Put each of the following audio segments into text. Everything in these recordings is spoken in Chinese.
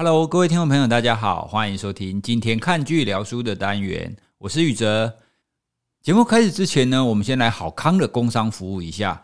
Hello，各位听众朋友，大家好，欢迎收听今天看剧聊书的单元，我是宇哲。节目开始之前呢，我们先来好康的工商服务一下。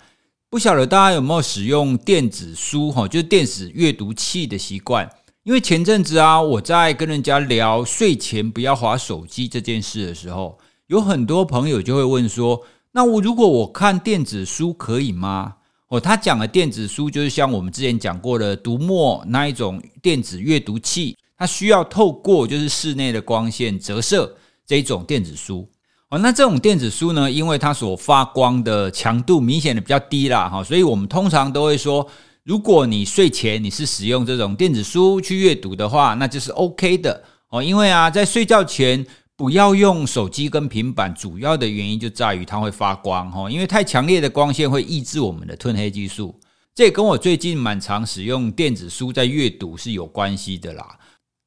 不晓得大家有没有使用电子书哈，就是电子阅读器的习惯？因为前阵子啊，我在跟人家聊睡前不要滑手机这件事的时候，有很多朋友就会问说：那我如果我看电子书可以吗？哦，他讲的电子书就是像我们之前讲过的读墨那一种电子阅读器，它需要透过就是室内的光线折射这一种电子书。哦，那这种电子书呢，因为它所发光的强度明显的比较低啦，哈，所以我们通常都会说，如果你睡前你是使用这种电子书去阅读的话，那就是 OK 的哦，因为啊，在睡觉前。不要用手机跟平板，主要的原因就在于它会发光哈，因为太强烈的光线会抑制我们的褪黑激素。这也跟我最近蛮常使用电子书在阅读是有关系的啦。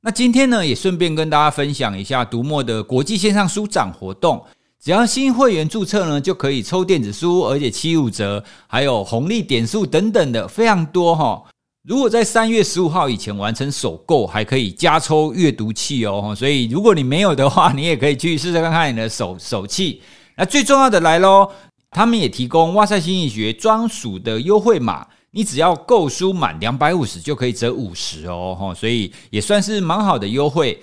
那今天呢，也顺便跟大家分享一下读墨的国际线上书展活动，只要新会员注册呢，就可以抽电子书，而且七五折，还有红利点数等等的非常多哈。如果在三月十五号以前完成首购，还可以加抽阅读器哦。所以如果你没有的话，你也可以去试试看看你的手手气。那最重要的来喽，他们也提供哇塞心理学专属的优惠码，你只要购书满两百五十就可以折五十哦。所以也算是蛮好的优惠。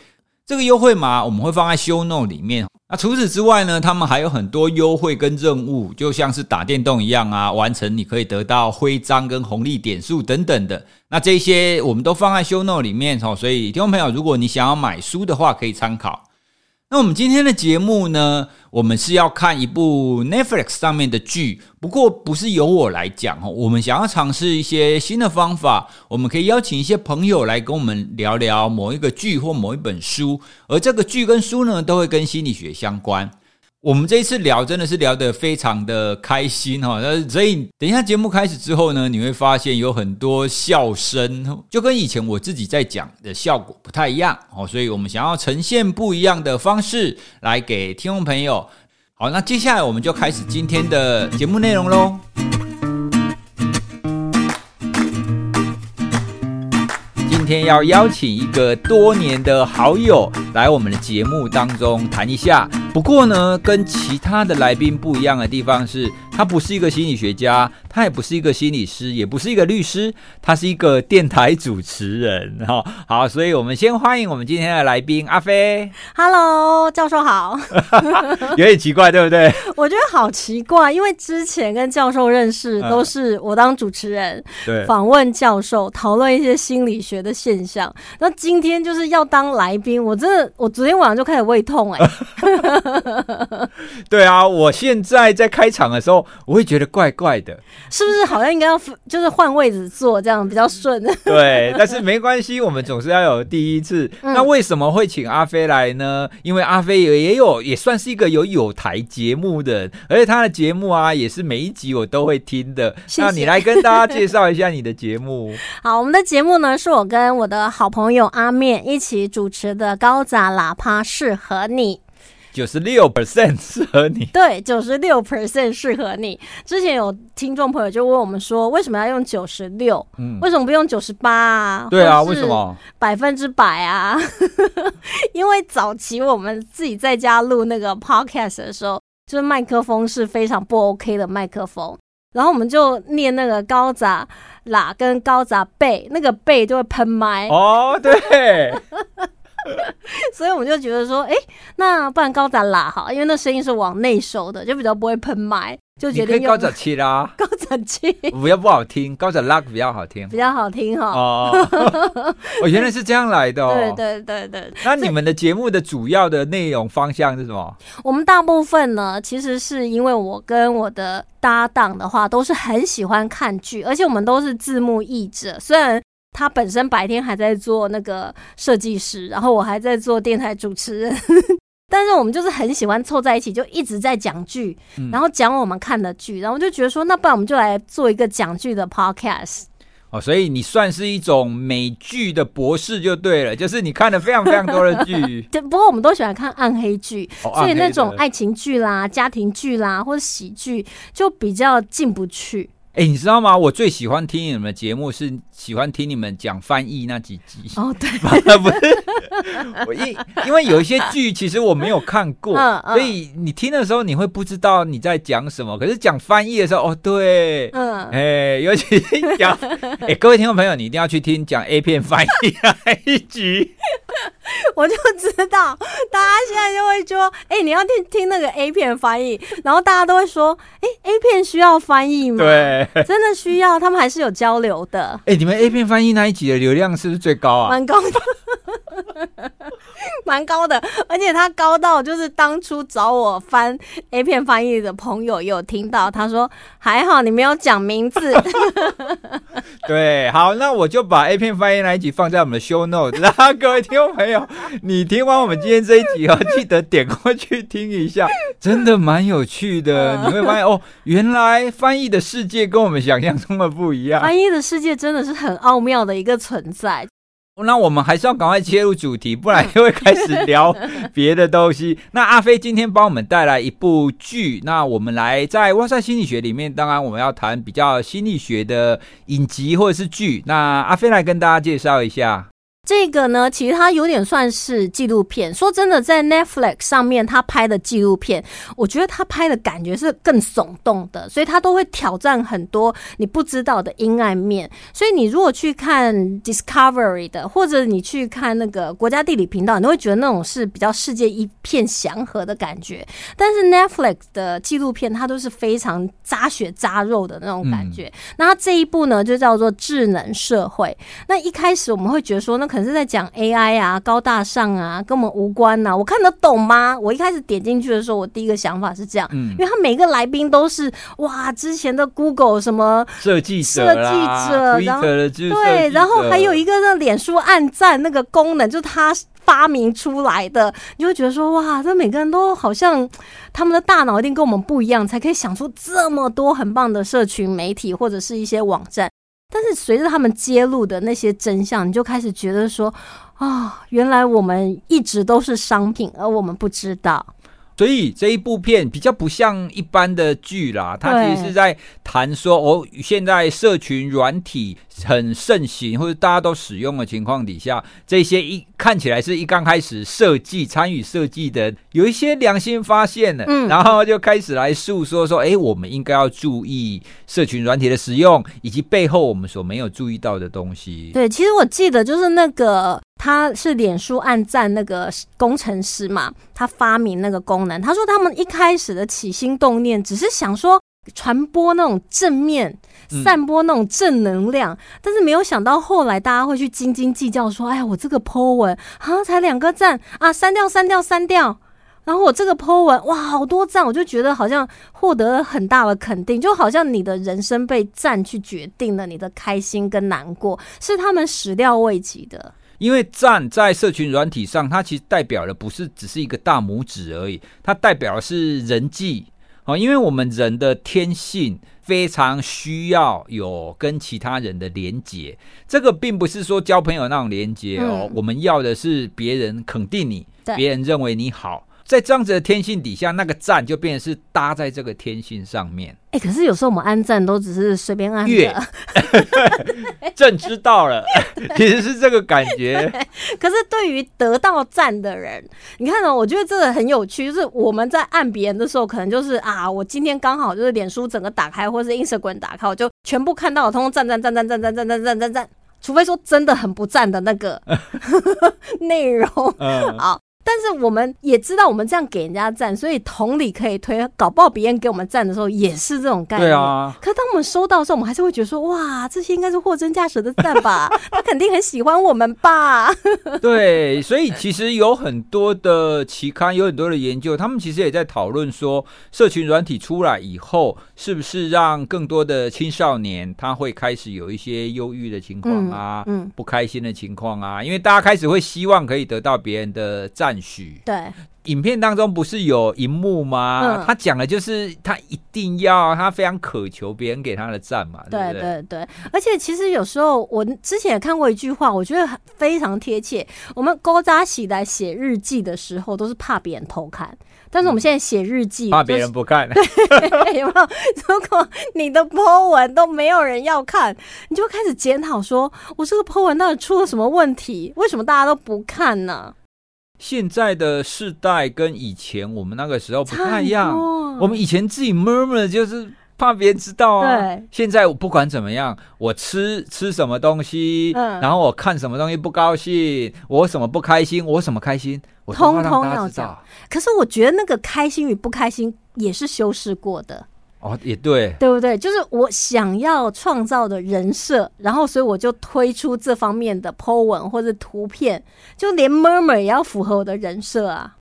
这个优惠码我们会放在 show note 里面。那除此之外呢，他们还有很多优惠跟任务，就像是打电动一样啊，完成你可以得到徽章跟红利点数等等的。那这些我们都放在 show note 里面哦，所以听众朋友，如果你想要买书的话，可以参考。那我们今天的节目呢，我们是要看一部 Netflix 上面的剧，不过不是由我来讲哦。我们想要尝试一些新的方法，我们可以邀请一些朋友来跟我们聊聊某一个剧或某一本书，而这个剧跟书呢，都会跟心理学相关。我们这一次聊真的是聊得非常的开心哈，那所以等一下节目开始之后呢，你会发现有很多笑声，就跟以前我自己在讲的效果不太一样哦，所以我们想要呈现不一样的方式来给听众朋友。好，那接下来我们就开始今天的节目内容喽。今天要邀请一个多年的好友来我们的节目当中谈一下。不过呢，跟其他的来宾不一样的地方是，他不是一个心理学家，他也不是一个心理师，也不是一个律师，他是一个电台主持人。哈，好，所以我们先欢迎我们今天的来宾阿飞。Hello，教授好。有点奇怪，对不对？我觉得好奇怪，因为之前跟教授认识都是我当主持人，对，访问教授，讨论一些心理学的现象。那今天就是要当来宾，我真的，我昨天晚上就开始胃痛哎、欸。对啊，我现在在开场的时候，我会觉得怪怪的，是不是？好像应该要就是换位置坐，这样比较顺。对，但是没关系，我们总是要有第一次。嗯、那为什么会请阿飞来呢？因为阿飞也也有也算是一个有有台节目的，而且他的节目啊，也是每一集我都会听的。谢谢。那你来跟大家介绍一下你的节目。好，我们的节目呢，是我跟我的好朋友阿面一起主持的《高杂喇叭适合你》。九十六 percent 适合你，对，九十六 percent 适合你。之前有听众朋友就问我们说，为什么要用九十六？嗯，为什么不用九十八啊？对啊，为什么？百分之百啊？因为早期我们自己在家录那个 podcast 的时候，就是麦克风是非常不 OK 的麦克风，然后我们就念那个高杂喇跟高杂贝，那个贝就会喷麦。哦，对。所以我们就觉得说，哎、欸，那不然高展喇好，因为那声音是往内收的，就比较不会喷麦，就决定用高展七啦。高展七不要不好听，高展拉比较好听，比较好听哈。哦，我原来是这样来的哦。对对对对。那你们的节目的主要的内容方向是什么？我们大部分呢，其实是因为我跟我的搭档的话，都是很喜欢看剧，而且我们都是字幕译者，虽然。他本身白天还在做那个设计师，然后我还在做电台主持人，但是我们就是很喜欢凑在一起，就一直在讲剧，然后讲我们看的剧，然后就觉得说，那不然我们就来做一个讲剧的 podcast。哦，所以你算是一种美剧的博士就对了，就是你看了非常非常多的剧。对，不过我们都喜欢看暗黑剧，哦、所以那种爱情剧啦、家庭剧啦或者喜剧就比较进不去。哎，你知道吗？我最喜欢听你们的节目，是喜欢听你们讲翻译那几集。哦，对，不是，我因因为有一些剧其实我没有看过，嗯嗯、所以你听的时候你会不知道你在讲什么。可是讲翻译的时候，哦，对，嗯，哎，尤其讲，哎，各位听众朋友，你一定要去听讲 A 片翻译那一集。我就知道，大家现在就会说，哎，你要听听那个 A 片翻译，然后大家都会说，哎，A 片需要翻译吗？对。真的需要，他们还是有交流的。哎、欸，你们 A 片翻译那一集的流量是不是最高啊？蛮高的，蛮高的，而且他高到就是当初找我翻 A 片翻译的朋友也有听到，他说还好你没有讲名字。对，好，那我就把 A 片翻译那一集放在我们的 show note，然后各位听众朋友，你听完我们今天这一集哦，记得点过去听一下，真的蛮有趣的，你会发现哦，原来翻译的世界。跟我们想象中的不一样，翻译的世界真的是很奥妙的一个存在。那我们还是要赶快切入主题，不然又会开始聊 别的东西。那阿飞今天帮我们带来一部剧，那我们来在哇塞心理学里面，当然我们要谈比较心理学的影集或者是剧。那阿飞来跟大家介绍一下。这个呢，其实它有点算是纪录片。说真的，在 Netflix 上面他拍的纪录片，我觉得他拍的感觉是更耸动的，所以他都会挑战很多你不知道的阴暗面。所以你如果去看 Discovery 的，或者你去看那个国家地理频道，你都会觉得那种是比较世界一片祥和的感觉。但是 Netflix 的纪录片，它都是非常扎血扎肉的那种感觉。嗯、那它这一部呢，就叫做《智能社会》。那一开始我们会觉得说，那可能是在讲 AI 啊，高大上啊，跟我们无关呐、啊。我看得懂吗？我一开始点进去的时候，我第一个想法是这样，嗯，因为他每个来宾都是哇，之前的 Google 什么设计者，设计者，然后对，然后还有一个那脸书按赞那个功能，就是他发明出来的，你会觉得说哇，这每个人都好像他们的大脑一定跟我们不一样，才可以想出这么多很棒的社群媒体或者是一些网站。但是随着他们揭露的那些真相，你就开始觉得说，啊、哦，原来我们一直都是商品，而我们不知道。所以这一部片比较不像一般的剧啦，它其实是在谈说哦，现在社群软体很盛行或者大家都使用的情况底下，这些一看起来是一刚开始设计参与设计的，有一些良心发现了，嗯，然后就开始来诉说说，哎，我们应该要注意社群软体的使用，以及背后我们所没有注意到的东西。对，其实我记得就是那个。他是脸书按赞那个工程师嘛，他发明那个功能。他说他们一开始的起心动念只是想说传播那种正面，散播那种正能量，嗯、但是没有想到后来大家会去斤斤计较，说：“哎呀，我这个 po 文啊，才两个赞啊，删掉删掉删掉。”然后我这个 po 文哇，好多赞，我就觉得好像获得了很大的肯定，就好像你的人生被赞去决定了，你的开心跟难过是他们始料未及的。因为赞在社群软体上，它其实代表的不是只是一个大拇指而已，它代表的是人际哦。因为我们人的天性非常需要有跟其他人的连结，这个并不是说交朋友那种连结哦，嗯、我们要的是别人肯定你，对别人认为你好。在这样子的天性底下，那个赞就变成是搭在这个天性上面。哎、欸，可是有时候我们按赞都只是随便按的。月 正知道了，其实是这个感觉。可是对于得到赞的人，你看呢、喔？我觉得这个很有趣，就是我们在按别人的时候，可能就是啊，我今天刚好就是脸书整个打开，或是 Instagram 打开，我就全部看到，通通赞赞赞赞赞赞赞赞赞赞赞，除非说真的很不赞的那个内容。嗯，好。但是我们也知道，我们这样给人家赞，所以同理可以推，搞不好别人给我们赞的时候也是这种概念。对啊。可当我们收到的时候，我们还是会觉得说，哇，这些应该是货真价实的赞吧？他肯定很喜欢我们吧？对，所以其实有很多的期刊，有很多的研究，他们其实也在讨论说，社群软体出来以后，是不是让更多的青少年他会开始有一些忧郁的情况啊，嗯，嗯，不开心的情况啊？因为大家开始会希望可以得到别人的赞。许对，影片当中不是有荧幕吗？嗯、他讲的就是他一定要，他非常渴求别人给他的赞嘛。对对对对，而且其实有时候我之前也看过一句话，我觉得非常贴切。我们勾扎起来写日记的时候，都是怕别人偷看，但是我们现在写日记、怕别人不看。对，有没有？如果你的 po 文都没有人要看，你就开始检讨，说我这个 po 文到底出了什么问题？为什么大家都不看呢？现在的世代跟以前我们那个时候不太一样。我们以前自己 murmur 就是怕别人知道啊。对。现在我不管怎么样，我吃吃什么东西，嗯，然后我看什么东西不高兴，我什么不开心，我什么开心，我通通要讲。可是我觉得那个开心与不开心也是修饰过的。哦，也对，对不对？就是我想要创造的人设，然后所以我就推出这方面的 po 文或者图片，就连 murmur 也要符合我的人设啊。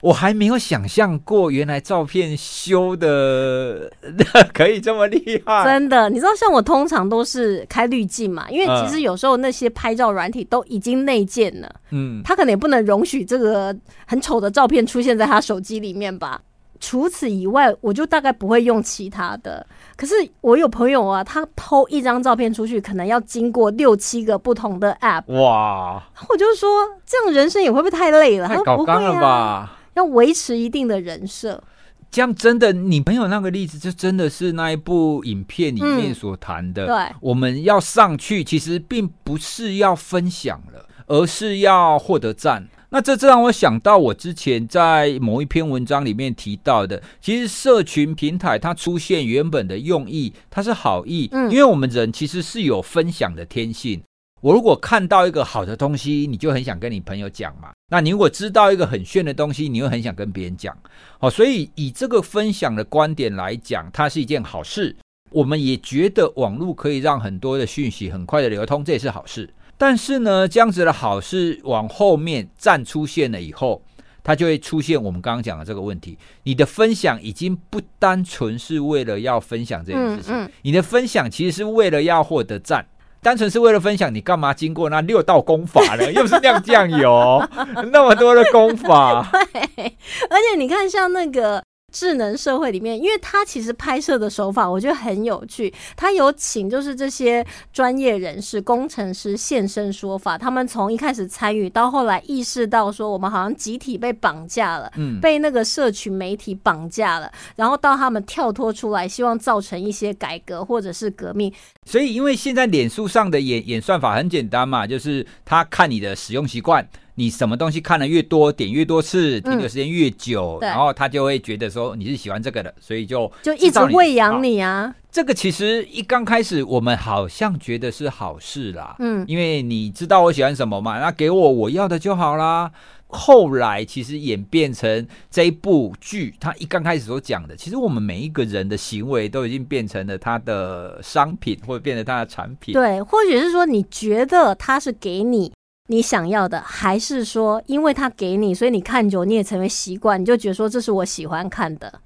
我还没有想象过，原来照片修的 可以这么厉害。真的，你知道，像我通常都是开滤镜嘛，因为其实有时候那些拍照软体都已经内建了，嗯，他可能也不能容许这个很丑的照片出现在他手机里面吧。除此以外，我就大概不会用其他的。可是我有朋友啊，他 PO 一张照片出去，可能要经过六七个不同的 App。哇！我就说，这样人生也会不会太累了？太搞刚了吧？啊、要维持一定的人设。这样真的，你朋友那个例子，就真的是那一部影片里面所谈的。嗯、对，我们要上去，其实并不是要分享了，而是要获得赞。那这这让我想到，我之前在某一篇文章里面提到的，其实社群平台它出现原本的用意，它是好意，嗯，因为我们人其实是有分享的天性。我如果看到一个好的东西，你就很想跟你朋友讲嘛。那你如果知道一个很炫的东西，你又很想跟别人讲。好，所以以这个分享的观点来讲，它是一件好事。我们也觉得网络可以让很多的讯息很快的流通，这也是好事。但是呢，这样子的好事往后面站出现了以后，它就会出现我们刚刚讲的这个问题。你的分享已经不单纯是为了要分享这件事情，嗯嗯、你的分享其实是为了要获得赞。单纯是为了分享，你干嘛经过那六道功法呢？又是酿酱油，那么多的功法。对，而且你看，像那个。智能社会里面，因为他其实拍摄的手法我觉得很有趣，他有请就是这些专业人士、工程师现身说法，他们从一开始参与到后来意识到说我们好像集体被绑架了，嗯，被那个社群媒体绑架了，然后到他们跳脱出来，希望造成一些改革或者是革命。所以，因为现在脸书上的演演算法很简单嘛，就是他看你的使用习惯。你什么东西看的越多，点越多次，停留时间越久，嗯，然后他就会觉得说你是喜欢这个的，所以就就一直喂养你啊。这个其实一刚开始我们好像觉得是好事啦，嗯，因为你知道我喜欢什么嘛，那给我我要的就好啦。后来其实演变成这一部剧，他一刚开始所讲的，其实我们每一个人的行为都已经变成了他的商品，或者变成他的产品。对，或许是说你觉得他是给你。你想要的，还是说，因为他给你，所以你看久，你也成为习惯，你就觉得说这是我喜欢看的。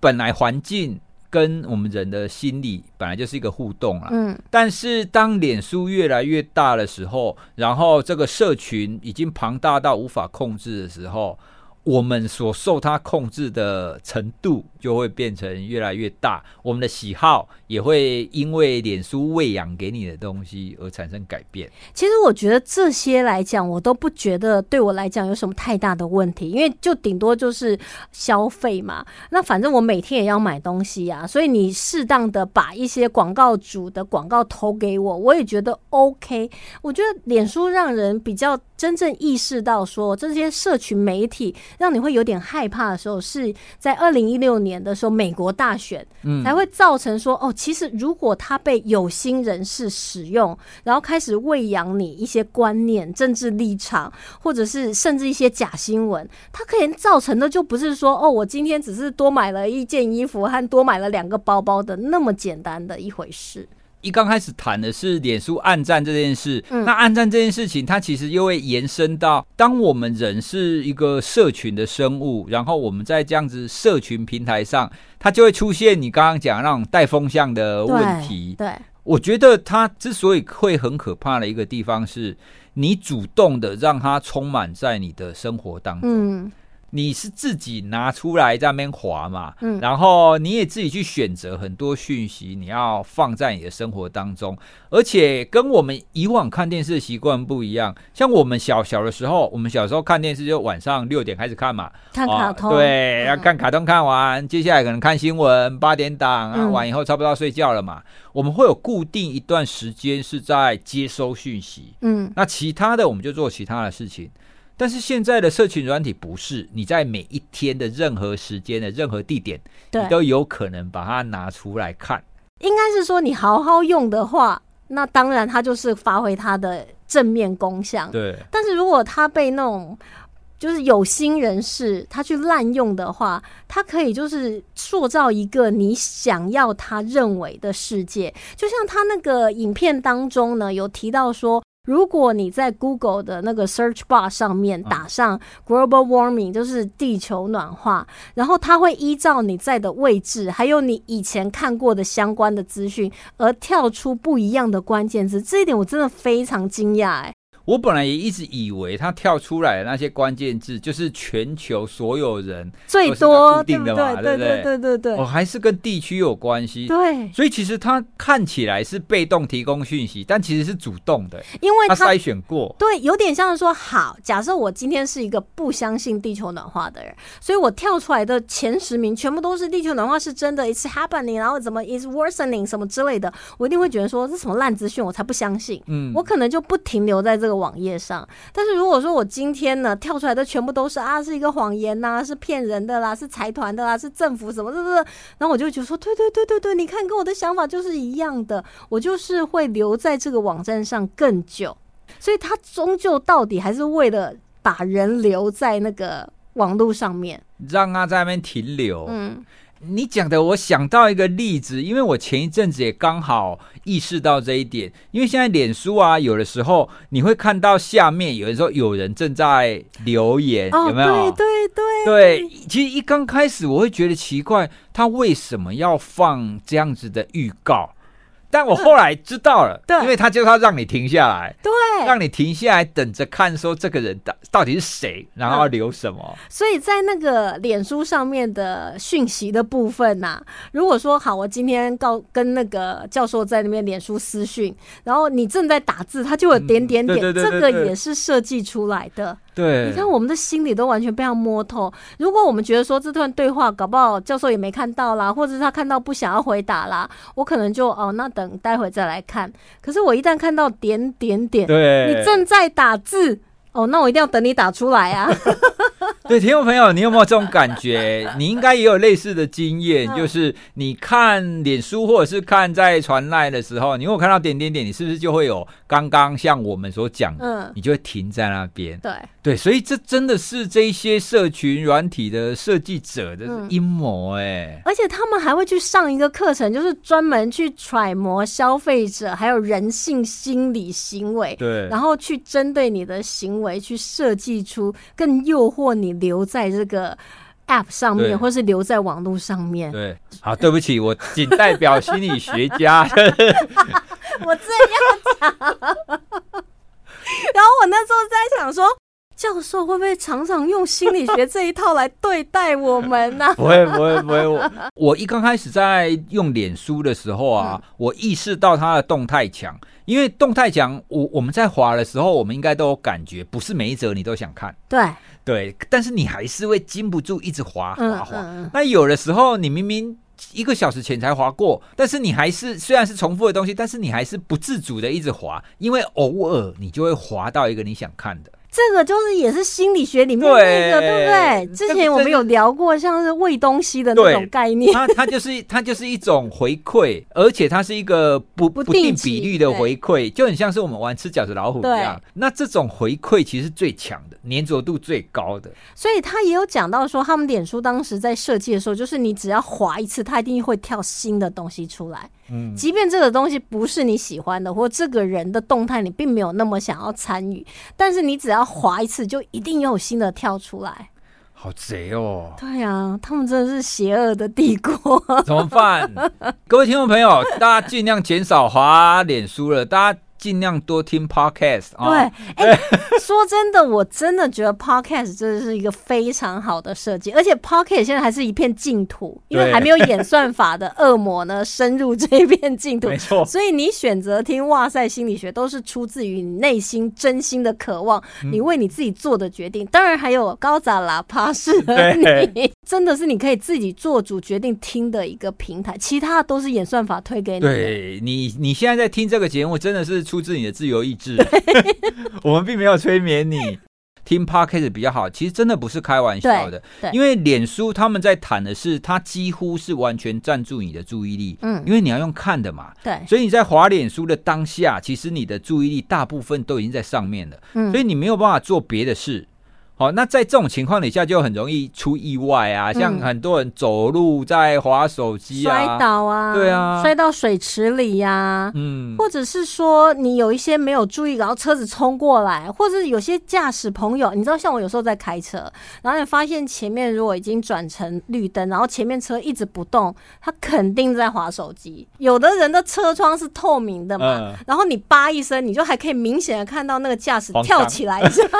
本来环境跟我们人的心理本来就是一个互动啦，嗯，但是当脸书越来越大的时候，然后这个社群已经庞大到无法控制的时候。我们所受它控制的程度就会变成越来越大，我们的喜好也会因为脸书喂养给你的东西而产生改变。其实我觉得这些来讲，我都不觉得对我来讲有什么太大的问题，因为就顶多就是消费嘛。那反正我每天也要买东西啊，所以你适当的把一些广告主的广告投给我，我也觉得 OK。我觉得脸书让人比较真正意识到说这些社群媒体。让你会有点害怕的时候，是在二零一六年的时候，美国大选，才会造成说，哦，其实如果他被有心人士使用，然后开始喂养你一些观念、政治立场，或者是甚至一些假新闻，它可能造成的就不是说，哦，我今天只是多买了一件衣服和多买了两个包包的那么简单的一回事。一刚开始谈的是脸书暗战这件事，嗯，那暗战这件事情，它其实又会延伸到，当我们人是一个社群的生物，然后我们在这样子社群平台上，它就会出现你刚刚讲那种带风向的问题。对，对，我觉得它之所以会很可怕的一个地方，是你主动的让它充满在你的生活当中。嗯你是自己拿出来在那边滑嘛，嗯，然后你也自己去选择很多讯息，你要放在你的生活当中，而且跟我们以往看电视的习惯不一样。像我们小小的时候，我们小时候看电视就晚上六点开始看嘛，看卡通，哦、对，要看卡通看完，嗯、接下来可能看新闻，八点档啊，完以后差不多要睡觉了嘛。嗯、我们会有固定一段时间是在接收讯息，嗯，那其他的我们就做其他的事情。但是现在的社群软体不是，你在每一天的任何时间的任何地点，你都有可能把它拿出来看。应该是说你好好用的话，那当然它就是发挥它的正面功效。对。但是如果它被那种就是有心人士他去滥用的话，他可以就是塑造一个你想要他认为的世界。就像他那个影片当中呢，有提到说。如果你在 Google 的那个 Search Bar 上面打上 Global Warming，就是地球暖化，然后它会依照你在的位置，还有你以前看过的相关的资讯，而跳出不一样的关键字。这一点我真的非常惊讶，哎。我本来也一直以为它跳出来的那些关键字就是全球所有人最多固定的嘛，对对对对对对，哦，还是跟地区有关系。对，所以其实它看起来是被动提供讯息，但其实是主动的，因为它筛选过。对，有点像是说，好，假设我今天是一个不相信地球暖化的人，所以我跳出来的前十名全部都是地球暖化是真的，it's happening，然后怎么 is worsening 什么之类的，我一定会觉得说这什么烂资讯，我才不相信。嗯，我可能就不停留在这个。网页上，但是如果说我今天呢跳出来的全部都是啊，是一个谎言呐、啊，是骗人的啦，是财团的啦，是政府什么的，然后我就觉得说，对对对对对，你看跟我的想法就是一样的，我就是会留在这个网站上更久，所以他终究到底还是为了把人留在那个网络上面，让他在那边停留。嗯。你讲的，我想到一个例子，因为我前一阵子也刚好意识到这一点。因为现在脸书啊，有的时候你会看到下面有的时候有人正在留言，哦、有没有？对对对，对。其实一刚开始我会觉得奇怪，他为什么要放这样子的预告？但我后来知道了，对，因为他就是要让你停下来，对，让你停下来等着看，说这个人到到底是谁，然后要留什么。嗯、所以在那个脸书上面的讯息的部分呐、啊，如果说好，我今天告跟那个教授在那边脸书私讯，然后你正在打字，他就有点点点，这个也是设计出来的。对，你看我们的心里都完全被他摸透。如果我们觉得说这段对话搞不好教授也没看到啦，或者是他看到不想要回答啦，我可能就哦，那等待会再来看。可是我一旦看到点点点，对，你正在打字。哦，那我一定要等你打出来啊！对，听众朋友，你有没有这种感觉？你应该也有类似的经验，就是你看脸书或者是看在传赖的时候，你如果看到点点点，你是不是就会有刚刚像我们所讲的，嗯，你就会停在那边。对对，所以这真的是这些社群软体的设计者的阴谋哎！而且他们还会去上一个课程，就是专门去揣摩消费者还有人性心理行为，对，然后去针对你的行为。为去设计出更诱惑你留在这个 App 上面，或是留在网络上面。对，好，对不起，我仅代表心理学家。我这样讲，然后我那时候在想说。教授会不会常常用心理学这一套来对待我们呢？不会，不会，不会。我 我一刚开始在用脸书的时候啊，嗯、我意识到它的动态墙，因为动态墙，我我们在滑的时候，我们应该都有感觉，不是每一则你都想看。对对，但是你还是会禁不住一直滑滑滑。嗯嗯、那有的时候，你明明一个小时前才滑过，但是你还是虽然是重复的东西，但是你还是不自主的一直滑，因为偶尔你就会滑到一个你想看的。这个就是也是心理学里面那个，对，对不对？之前我们有聊过，像是喂东西的那种概念。它它就是它就是一种回馈，而且它是一个不不定比率的回馈，就很像是我们玩吃饺子老虎一样。那这种回馈其实是最强的，粘着度最高的。所以他也有讲到说，他们脸书当时在设计的时候，就是你只要滑一次，它一定会跳新的东西出来。嗯，即便这个东西不是你喜欢的，或这个人的动态你并没有那么想要参与，但是你只要划一次，就一定有新的跳出来。好贼哦！对啊，他们真的是邪恶的帝国。怎么办？各位听众朋友，大家尽量减少滑脸书了，大家。尽量多听 podcast 啊。对，哎，说真的，我真的觉得 podcast 真的是一个非常好的设计，而且 podcast 现在还是一片净土，因为还没有演算法的恶魔呢深入这一片净土。没错，所以你选择听哇塞心理学，都是出自于你内心真心的渴望，你为你自己做的决定。当然还有高杂喇叭适合 你，真的是你可以自己做主决定听的一个平台，其他的都是演算法推给你。对你，你现在在听这个节目，真的是。出自你的自由意志，我们并没有催眠你。听 Podcast 比较好，其实真的不是开玩笑的，因为脸书他们在谈的是，它几乎是完全占住你的注意力，嗯，因为你要用看的嘛，对，所以你在滑脸书的当下，其实你的注意力大部分都已经在上面了，嗯，所以你没有办法做别的事。好，那在这种情况底下，就很容易出意外啊！像很多人走路在滑手机啊，摔倒啊，对啊，摔到水池里呀、啊，嗯，或者是说你有一些没有注意，然后车子冲过来，或者是有些驾驶朋友，你知道，像我有时候在开车，然后你发现前面如果已经转成绿灯，然后前面车一直不动，他肯定在滑手机。有的人的车窗是透明的嘛，嗯、然后你叭一声，你就还可以明显的看到那个驾驶跳起来一下。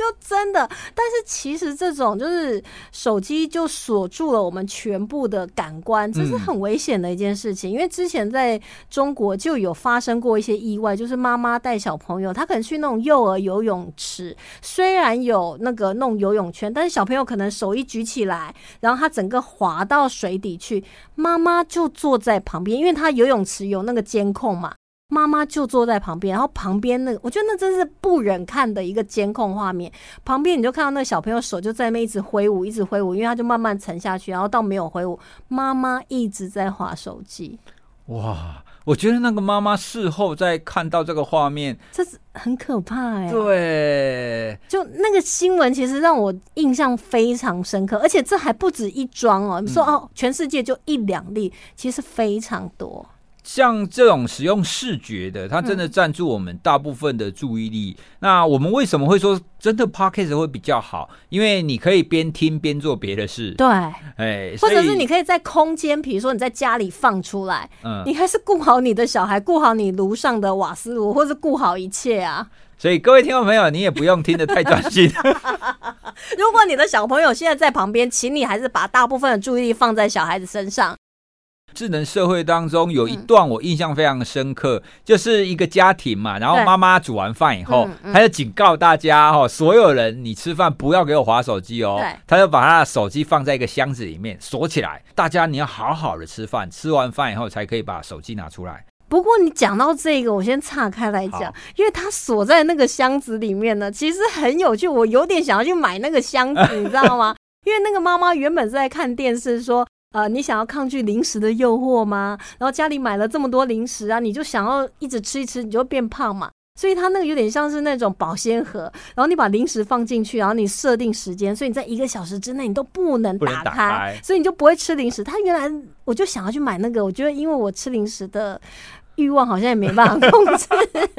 就真的，但是其实这种就是手机就锁住了我们全部的感官，这是很危险的一件事情。因为之前在中国就有发生过一些意外，就是妈妈带小朋友，他可能去那种幼儿游泳池，虽然有那个弄游泳圈，但是小朋友可能手一举起来，然后他整个滑到水底去，妈妈就坐在旁边，因为他游泳池有那个监控嘛。妈妈就坐在旁边，然后旁边那个，我觉得那真是不忍看的一个监控画面。旁边你就看到那个小朋友手就在那一直挥舞，一直挥舞，因为他就慢慢沉下去，然后到没有挥舞，妈妈一直在划手机。哇，我觉得那个妈妈事后再看到这个画面，这是很可怕哎、欸。对，就那个新闻其实让我印象非常深刻，而且这还不止一桩哦。你说哦，全世界就一两例，其实非常多。像这种使用视觉的，它真的占住我们大部分的注意力。嗯、那我们为什么会说真的 Podcast 会比较好？因为你可以边听边做别的事。对，哎，或者是你可以在空间，比如说你在家里放出来，嗯，你还是顾好你的小孩，顾好你炉上的瓦斯炉，或是顾好一切啊。所以各位听众朋友，你也不用听得太专心。如果你的小朋友现在在旁边，请你还是把大部分的注意力放在小孩子身上。智能社会当中有一段我印象非常深刻，嗯、就是一个家庭嘛，然后妈妈煮完饭以后，他就警告大家哦，所有人你吃饭不要给我划手机哦。他就把他的手机放在一个箱子里面锁起来，大家你要好好的吃饭，吃完饭以后才可以把手机拿出来。不过你讲到这个，我先岔开来讲，因为他锁在那个箱子里面呢，其实很有趣，我有点想要去买那个箱子，你知道吗？因为那个妈妈原本是在看电视说。呃，你想要抗拒零食的诱惑吗？然后家里买了这么多零食啊，你就想要一直吃一吃，你就会变胖嘛。所以它那个有点像是那种保鲜盒，然后你把零食放进去，然后你设定时间，所以你在一个小时之内你都不能打开，打开，所以你就不会吃零食。它原来我就想要去买那个，我觉得因为我吃零食的。欲望好像也没办法控制，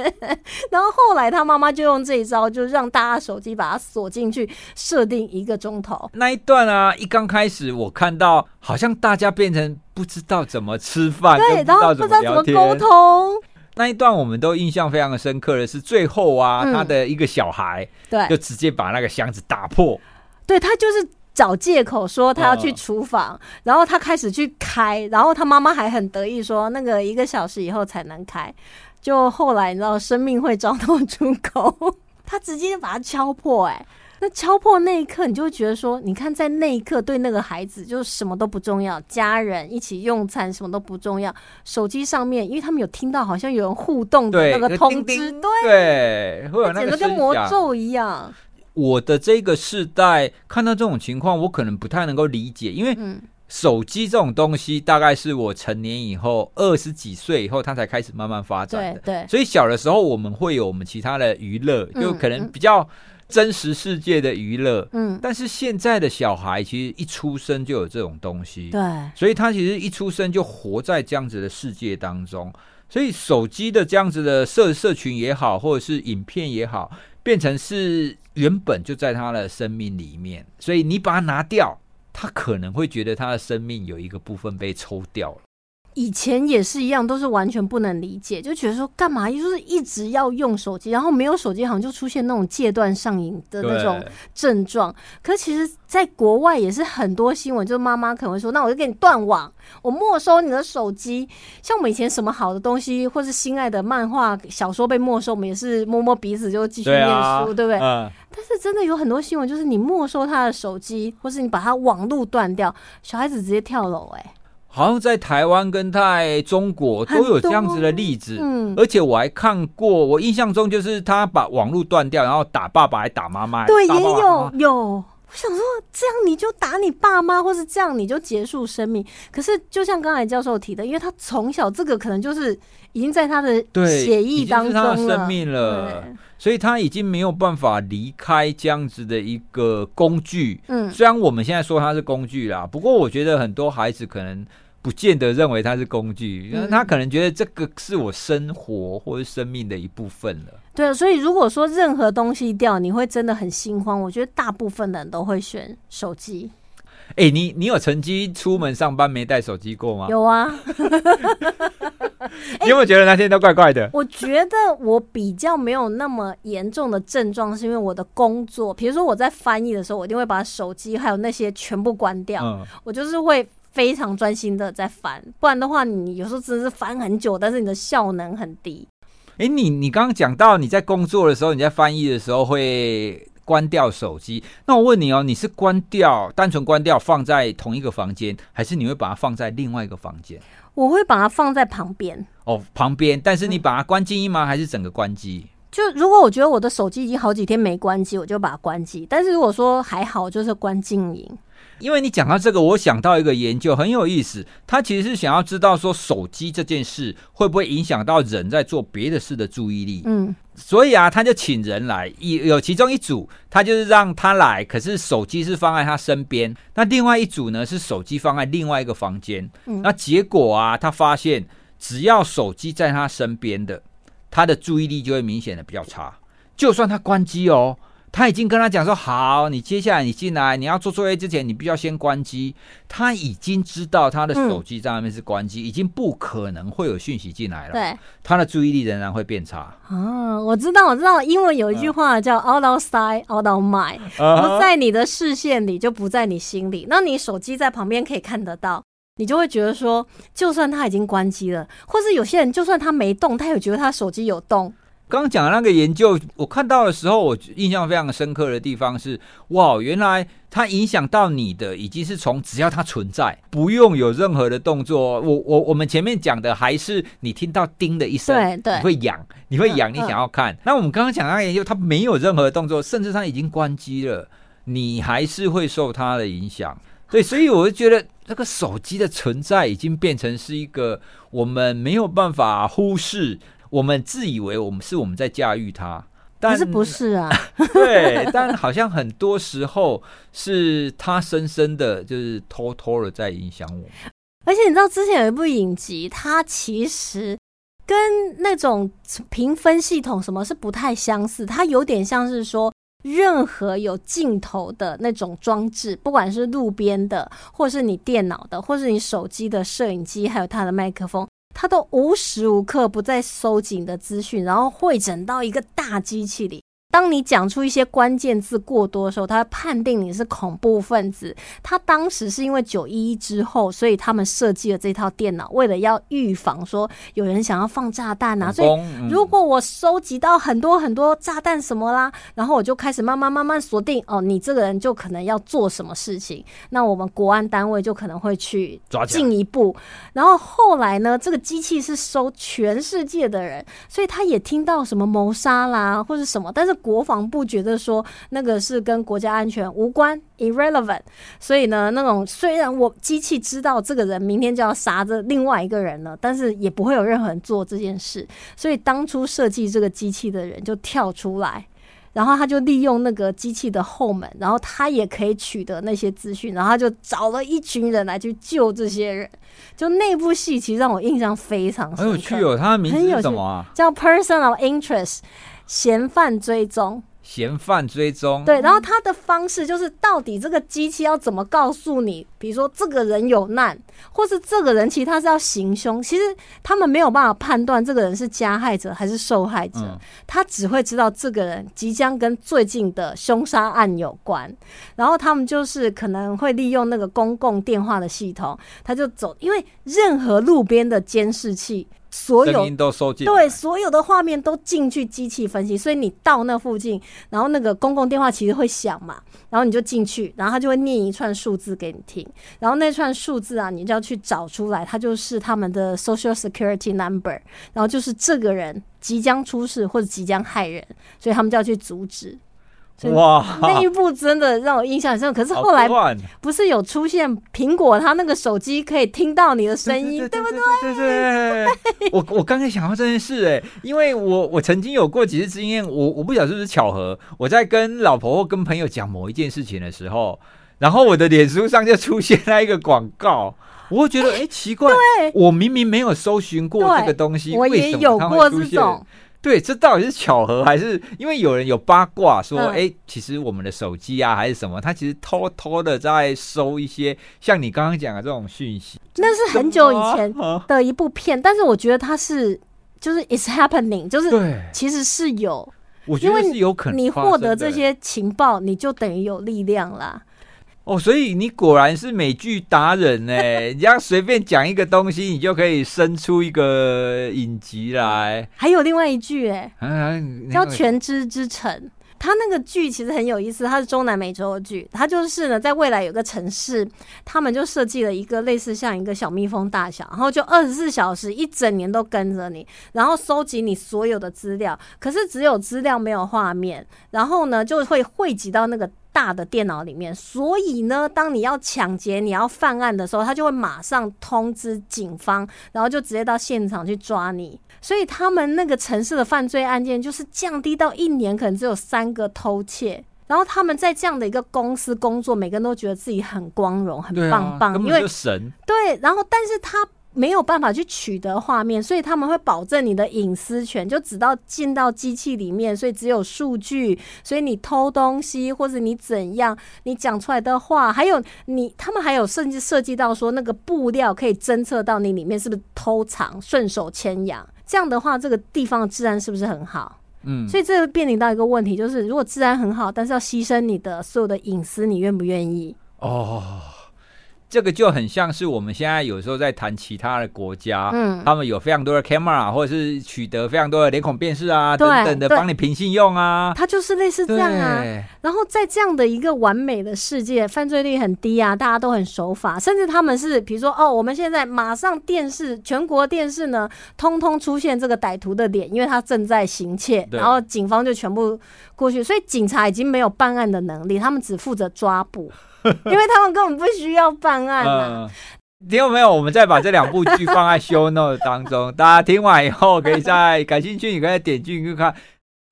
然后后来他妈妈就用这一招，就让大家手机把它锁进去，设定一个钟头。那一段啊，一刚开始我看到，好像大家变成不知道怎么吃饭，对，然后不知道怎么沟通。那一段我们都印象非常的深刻的是最后啊，他的一个小孩，对，就直接把那个箱子打破，对，他就是。找借口说他要去厨房，然后他开始去开，然后他妈妈还很得意说那个一个小时以后才能开。就后来你知道生命会找到出口，他直接就把它敲破。哎，那敲破那一刻，你就会觉得说，你看在那一刻对那个孩子就是什么都不重要，家人一起用餐什么都不重要，手机上面因为他们有听到好像有人互动的那个通知，对，对，会有那个简直跟魔咒一样。我的这个世代看到这种情况，我可能不太能够理解，因为手机这种东西大概是我成年以后二十几岁以后，它才开始慢慢发展的。对，对，所以小的时候我们会有我们其他的娱乐，就可能比较真实世界的娱乐。嗯，但是现在的小孩其实一出生就有这种东西，对，所以他其实一出生就活在这样子的世界当中，所以手机的这样子的社社群也好，或者是影片也好，变成是。原本就在他的生命里面，所以你把它拿掉，他可能会觉得他的生命有一个部分被抽掉了。以前也是一样，都是完全不能理解，就觉得说干嘛就是一直要用手机，然后没有手机好像就出现那种戒断上瘾的那种症状。可其实，在国外也是很多新闻，就是妈妈可能会说：“那我就给你断网，我没收你的手机。”像我们以前什么好的东西，或是心爱的漫画、小说被没收，我们也是摸摸鼻子就继续念书，对，啊、对不对？嗯。但是真的有很多新闻，就是你没收他的手机，或是你把他网路断掉，小孩子直接跳楼，哎。好像在台湾跟在中国都有这样子的例子，嗯，而且我还看过，我印象中就是他把网络断掉，然后打爸爸还打妈妈，对，也有有。我想说，这样你就打你爸妈，或是这样你就结束生命。可是就像刚才教授提的，因为他从小这个可能就是已经在他的血液当中了，生命了，所以他已经没有办法离开这样子的一个工具。嗯，虽然我们现在说他是工具啦，不过我觉得很多孩子可能。不见得认为它是工具，他可能觉得这个是我生活或者生命的一部分了。对，所以如果说任何东西掉，你会真的很心慌。我觉得大部分的人都会选手机。哎、欸，你你有曾经出门上班没带手机过吗？有啊。你有没有觉得那天都怪怪的？我觉得我比较没有那么严重的症状，是因为我的工作，比如说我在翻译的时候，我一定会把手机还有那些全部关掉。嗯，我就是会。非常专心的在翻，不然的话，你有时候真的是翻很久，但是你的效能很低。哎、欸，你你刚刚讲到你在工作的时候，你在翻译的时候会关掉手机。那我问你哦，你是关掉，单纯关掉放在同一个房间，还是你会把它放在另外一个房间？我会把它放在旁边。哦，旁边，但是你把它关静音吗？还是整个关机？就如果我觉得我的手机已经好几天没关机，我就把它关机。但是如果说还好，就是关静音。因为你讲到这个，我想到一个研究很有意思，他其实是想要知道说手机这件事会不会影响到人在做别的事的注意力。嗯，所以啊，他就请人来，有有其中一组，他就是让他来，可是手机是放在他身边；那另外一组呢，是手机放在另外一个房间。嗯，那结果啊，他发现只要手机在他身边的，他的注意力就会明显的比较差，就算他关机哦。他已经跟他讲说：“好，你接下来你进来，你要做作业之前，你必须要先关机。”他已经知道他的手机在外面是关机，嗯，已经不可能会有讯息进来了。对，他的注意力仍然会变差。哦，我知道，我知道，英文有一句话叫 “out of sight, out of mind”，不在你的视线里，就不在你心里。那你手机在旁边可以看得到，你就会觉得说，就算他已经关机了，或是有些人就算他没动，他也觉得他手机有动。刚刚讲的那个研究，我看到的时候，我印象非常深刻的地方是，哇，原来它影响到你的已经是从只要它存在，不用有任何的动作。我我我们前面讲的还是你听到叮的一声，对对，你会痒，你会痒，你想要看。那我们刚刚讲那个研究，它没有任何的动作，甚至它已经关机了，你还是会受它的影响。对，所以我就觉得这个手机的存在已经变成是一个我们没有办法忽视。我们自以为我们是我们在驾驭它，但是不是啊？对，但好像很多时候是它深深的，就是偷偷的在影响我。而且你知道，之前有一部影集，它其实跟那种评分系统什么是不太相似，它有点像是说，任何有镜头的那种装置，不管是路边的，或是你电脑的，或是你手机的摄影机，还有它的麦克风。他都无时无刻不在收紧的资讯，然后汇整到一个大机器里。当你讲出一些关键字过多的时候，他会判定你是恐怖分子。他当时是因为九一一之后，所以他们设计了这套电脑，为了要预防说有人想要放炸弹啊。所以如果我收集到很多很多炸弹什么啦，然后我就开始慢慢慢慢锁定哦，你这个人就可能要做什么事情，那我们国安单位就可能会去进一步。然后后来呢，这个机器是收全世界的人，所以他也听到什么谋杀啦或者什么，但是。国防部觉得说那个是跟国家安全无关，irrelevant。所以呢，那种虽然我机器知道这个人明天就要杀这另外一个人了，但是也不会有任何人做这件事。所以当初设计这个机器的人就跳出来，然后他就利用那个机器的后门，然后他也可以取得那些资讯，然后他就找了一群人来去救这些人。就那部戏其实让我印象非常深刻，很有趣哦。他的名字是什么？叫 Person of Interest。嫌犯追踪，嫌犯追踪，对，然后他的方式就是，到底这个机器要怎么告诉你，比如说这个人有难，或是这个人其实他是要行凶，其实他们没有办法判断这个人是加害者还是受害者，嗯、他只会知道这个人即将跟最近的凶杀案有关，然后他们就是可能会利用那个公共电话的系统，他就走，因为任何路边的监视器。所有都收进，对，所有的画面都进去机器分析，所以你到那附近，然后那个公共电话其实会响嘛，然后你就进去，然后他就会念一串数字给你听，然后那串数字啊，你就要去找出来，它就是他们的 Social Security Number，然后就是这个人即将出事或者即将害人，所以他们就要去阻止。哇，那一部真的让我印象很深。可是后来不是有出现苹果，它那个手机可以听到你的声音，对不对？对对对。我我刚才想到这件事，哎，因为我我曾经有过几次经验，我我不晓得是不是巧合，我在跟老婆或跟朋友讲某一件事情的时候，然后我的脸书上就出现了一个广告，我会觉得哎奇怪，我明明没有搜寻过这个东西，我也有过这种。对，这到底是巧合还是因为有人有八卦说，哎、嗯，其实我们的手机啊，还是什么，他其实偷偷的在收一些像你刚刚讲的这种讯息。那是很久以前的一部片，但是我觉得它是就是 it's happening，就是对，其实是有，我觉得是有可能，你获得这些情报，你就等于有力量啦。哦，所以你果然是美剧达人呢！你这样随便讲一个东西，你就可以生出一个影集来。还有另外一句，哎，叫《全知之城》。它那个剧其实很有意思，它是中南美洲的剧。它就是呢，在未来有个城市，他们就设计了一个类似像一个小蜜蜂大小，然后就二十四小时一整年都跟着你，然后收集你所有的资料。可是只有资料没有画面，然后呢就会汇集到那个。大的电脑里面，所以呢，当你要抢劫、你要犯案的时候，他就会马上通知警方，然后就直接到现场去抓你。所以他们那个城市的犯罪案件就是降低到一年可能只有三个偷窃。然后他们在这样的一个公司工作，每个人都觉得自己很光荣、很棒棒，因为神。对，然后但是他。没有办法去取得画面，所以他们会保证你的隐私权，就只到进到机器里面，所以只有数据，所以你偷东西或者你怎样，你讲出来的话，还有你，他们还有甚至涉及到说那个布料可以侦测到你里面是不是偷藏，顺手牵羊，这样的话，这个地方的治安是不是很好？嗯，所以这个面临到一个问题，就是如果治安很好，但是要牺牲你的所有的隐私，你愿不愿意？哦。这个就很像是我们现在有时候在谈其他的国家，嗯，他们有非常多的 camera，或者是取得非常多的脸孔辨识啊，等等的，帮你凭信用啊。它就是类似这样啊。然后在这样的一个完美的世界，犯罪率很低啊，大家都很守法，甚至他们是比如说哦，我们现在马上电视全国电视呢，通通出现这个歹徒的脸，因为他正在行窃，然后警方就全部过去，所以警察已经没有办案的能力，他们只负责抓捕。因为他们根本不需要办案啊！听到没有？我们再把这两部剧放在 show note 当中，大家听完以后可以再感兴趣，你可以点进去看。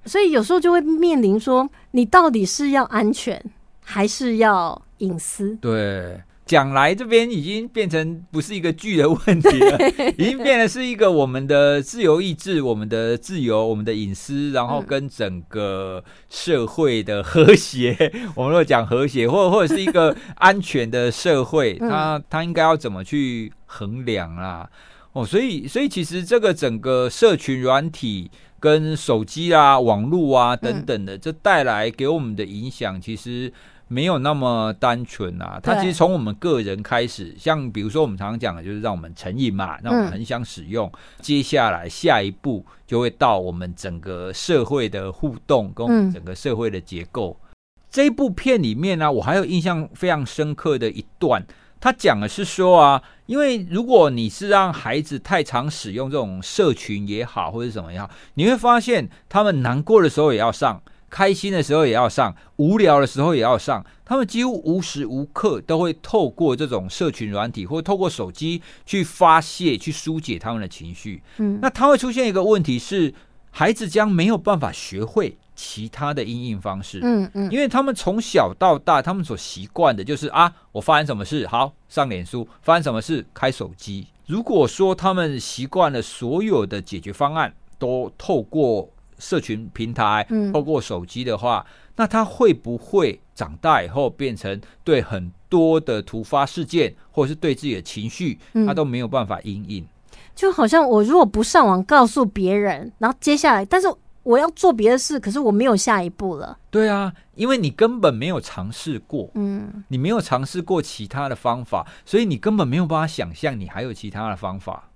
所以有时候就会面临说，你到底是要安全，还是要隐私？对。讲来这边已经变成不是一个剧的问题了，已经变得是一个我们的自由意志、我们的自由、我们的隐私，然后跟整个社会的和谐。我们若讲和谐，或者或者是一个 安全的社会，它它应该要怎么去衡量啊？哦，所以所以其实这个整个社群软体跟手机啊、网络啊等等的，这带来给我们的影响，其实。没有那么单纯啊，它其实从我们个人开始，像比如说我们常常讲的，就是让我们成瘾嘛，让我们很想使用。嗯、接下来下一步就会到我们整个社会的互动跟我们整个社会的结构。嗯、这一部片里面呢、啊，我还有印象非常深刻的一段，他讲的是说啊，因为如果你是让孩子太常使用这种社群也好，或者什么也好，你会发现他们难过的时候也要上。开心的时候也要上，无聊的时候也要上。他们几乎无时无刻都会透过这种社群软体，或透过手机去发泄、去疏解他们的情绪。嗯，那他会出现一个问题是，孩子将没有办法学会其他的应应方式。嗯嗯，因为他们从小到大，他们所习惯的就是啊，我发生什么事，好，上脸书；发生什么事，开手机。如果说他们习惯了所有的解决方案都透过社群平台，嗯，透过手机的话，那他会不会长大以后变成对很多的突发事件，或者是对自己的情绪，他都没有办法应应？就好像我如果不上网告诉别人，然后接下来，但是我要做别的事，可是我没有下一步了。对啊，因为你根本没有尝试过，嗯，你没有尝试过其他的方法，所以你根本没有办法想象你还有其他的方法。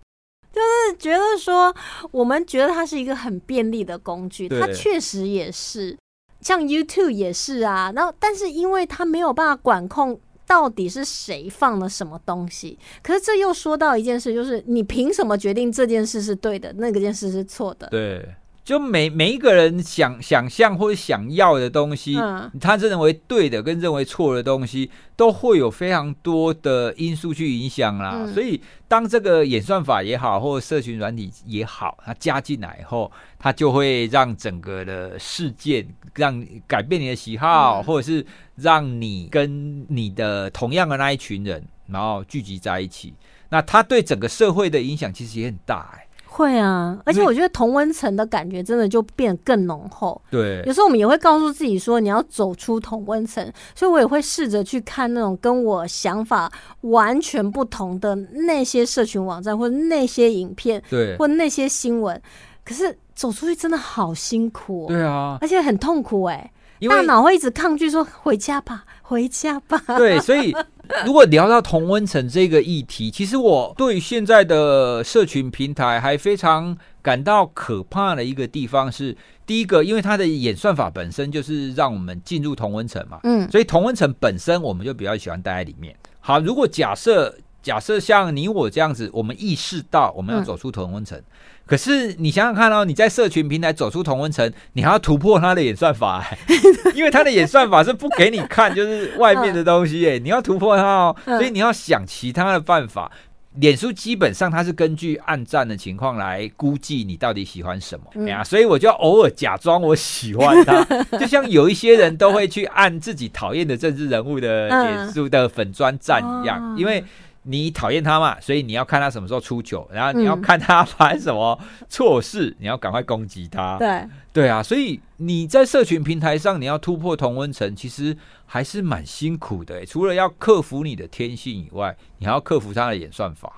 就是觉得说，我们觉得它是一个很便利的工具，它确实也是，像 YouTube 也是啊。然后，但是因为它没有办法管控。到底是谁放了什么东西？可是这又说到一件事，就是你凭什么决定这件事是对的，那个件事是错的？对，就每每一个人想想象或者想要的东西，嗯，他认为对的跟认为错的东西，都会有非常多的因素去影响啦。嗯，所以，当这个演算法也好，或者社群软体也好，它加进来以后，它就会让整个的事件让改变你的喜好，嗯，或者是。让你跟你的同样的那一群人，然后聚集在一起，那它对整个社会的影响其实也很大哎、欸。会啊，而且我觉得同温层的感觉真的就变得更浓厚。对，有时候我们也会告诉自己说，你要走出同温层，所以我也会试着去看那种跟我想法完全不同的那些社群网站，或者那些影片，对，或那些新闻。可是走出去真的好辛苦、喔，对啊，而且很痛苦哎、欸。大脑会一直抗拒说回家吧，回家吧。对，所以 如果聊到同温层这个议题，其实我对现在的社群平台还非常感到可怕的一个地方是，第一个，因为它的演算法本身就是让我们进入同温层嘛，嗯，所以同温层本身我们就比较喜欢待在里面。好，如果假设假设像你我这样子，我们意识到我们要走出同温层。嗯可是你想想看哦，你在社群平台走出同温层，你还要突破他的演算法，欸，因为他的演算法是不给你看就是外面的东西，哎，你要突破它哦，所以你要想其他的办法。脸书基本上它是根据暗赞的情况来估计你到底喜欢什么呀，所以我就偶尔假装我喜欢它，就像有一些人都会去按自己讨厌的政治人物的脸书的粉砖赞一样，因为。你讨厌他嘛，所以你要看他什么时候出糗，然后你要看他发生什么错事，嗯、你要赶快攻击他。对对啊，所以你在社群平台上，你要突破同温层，其实还是蛮辛苦的。除了要克服你的天性以外，你还要克服他的演算法。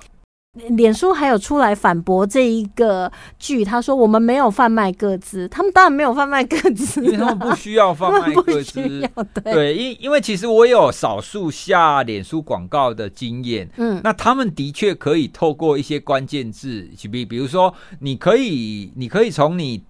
脸书还有出来反驳这一个剧，他说我们没有贩卖各自，他们当然没有贩卖各自，因为他们不需要贩卖各自。对，因因为其实我有少数下脸书广告的经验，嗯，那他们的确可以透过一些关键字，比比如说，你可以，你可以从你。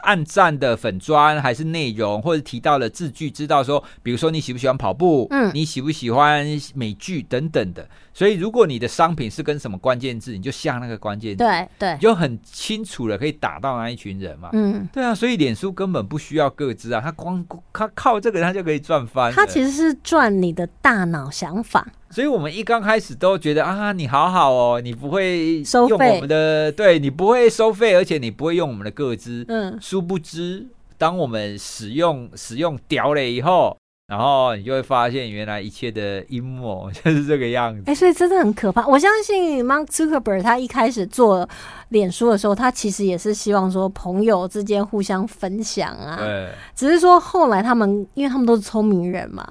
按赞的粉砖还是内容，或者提到了字句，知道说，比如说你喜不喜欢跑步，嗯，你喜不喜欢美剧等等的。所以，如果你的商品是跟什么关键字，你就下那个关键字，对对，就很清楚了，可以打到那一群人嘛。嗯，对啊，所以脸书根本不需要个资啊，他光他靠这个他就可以赚翻。他其实是赚你的大脑想法。所以我们一刚开始都觉得啊，你好好哦，你不会用我们的，对，你不会收费，而且你不会用我们的个资。嗯，殊不知，当我们使用使用屌了以后，然后你就会发现，原来一切的阴谋就是这个样子。哎，所以真的很可怕。我相信 Mark Zuckerberg 他一开始做脸书的时候，他其实也是希望说朋友之间互相分享啊。对。只是说后来他们，因为他们都是聪明人嘛。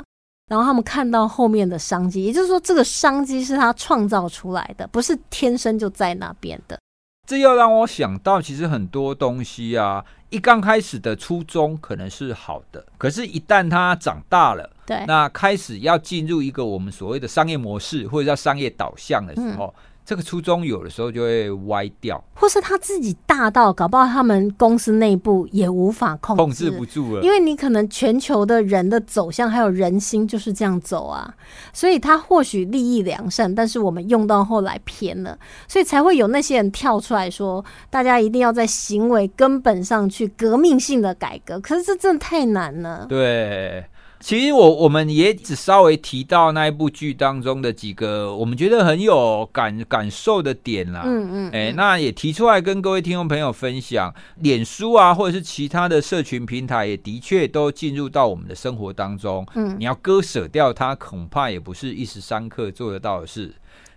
然后他们看到后面的商机，也就是说，这个商机是他创造出来的，不是天生就在那边的。这又让我想到，其实很多东西啊，一刚开始的初衷可能是好的，可是，一旦它长大了，对，那开始要进入一个我们所谓的商业模式或者叫商业导向的时候。嗯这个初衷有的时候就会歪掉，或是他自己大到搞不好他们公司内部也无法控制，控制不住了。因为你可能全球的人的走向还有人心就是这样走啊，所以他或许利益良善，但是我们用到后来偏了，所以才会有那些人跳出来说，大家一定要在行为根本上去革命性的改革。可是这真的太难了。对。其实我我们也只稍微提到那一部剧当中的几个我们觉得很有感感受的点啦，嗯嗯，哎、欸，那也提出来跟各位听众朋友分享，脸书啊或者是其他的社群平台也的确都进入到我们的生活当中，嗯，你要割舍掉它，恐怕也不是一时三刻做得到的事。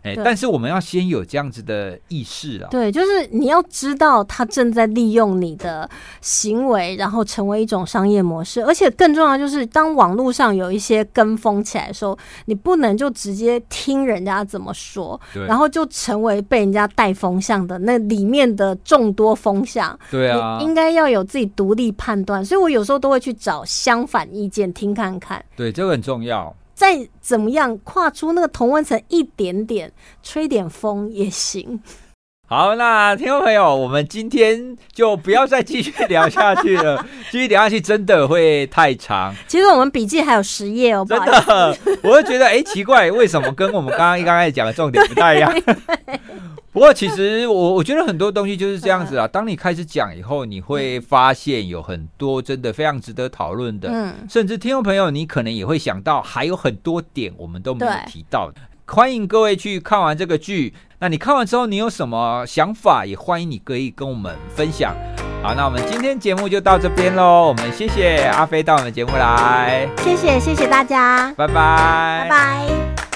哎，但是我们要先有这样子的意识啊。对，就是你要知道他正在利用你的行为，然后成为一种商业模式。而且更重要就是，当网络上有一些跟风起来的时候，你不能就直接听人家怎么说，然后就成为被人家带风向的那里面的众多风向。对啊，你应该要有自己独立判断。所以我有时候都会去找相反意见听看看。对，这个很重要。再怎么样跨出那个同温层一点点，吹点风也行。好，那听众朋友，我们今天就不要再继续聊下去了，继续聊下去真的会太长。其实我们笔记还有十页哦，真的，我就觉得哎、欸，奇怪，为什么跟我们刚刚一刚开始讲的重点不太一样？不过其实我我觉得很多东西就是这样子啊。当你开始讲以后，你会发现有很多真的非常值得讨论的。嗯，甚至听众朋友，你可能也会想到还有很多点我们都没有提到的。欢迎各位去看完这个剧。那你看完之后，你有什么想法？也欢迎你可以跟我们分享。好，那我们今天节目就到这边喽。我们谢谢阿飞到我们节目来，谢谢谢谢大家，拜拜，拜拜。